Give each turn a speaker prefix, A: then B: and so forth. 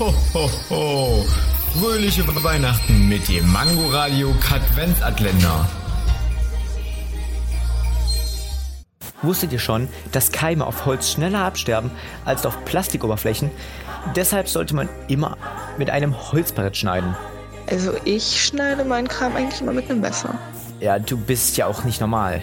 A: Ho, ho, ho. Fröhliche Weihnachten mit dem Mangoradio Katwenzatländer.
B: Wusstet ihr schon, dass Keime auf Holz schneller absterben als auf Plastikoberflächen? Deshalb sollte man immer mit einem Holzbrett schneiden.
C: Also ich schneide meinen Kram eigentlich immer mit einem Messer.
B: Ja, du bist ja auch nicht normal.